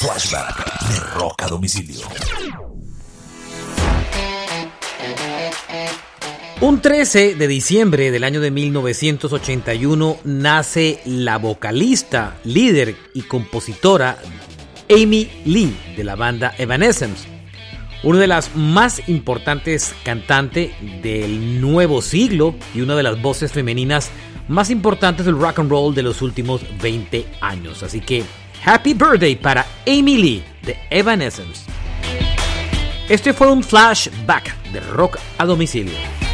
Flashback de Rock a Domicilio. Un 13 de diciembre del año de 1981 nace la vocalista, líder y compositora Amy Lee de la banda Evanescence, una de las más importantes cantantes del nuevo siglo y una de las voces femeninas más importantes del rock and roll de los últimos 20 años. Así que happy birthday para Amy Lee de Evanescence. Este fue un flashback de rock a domicilio.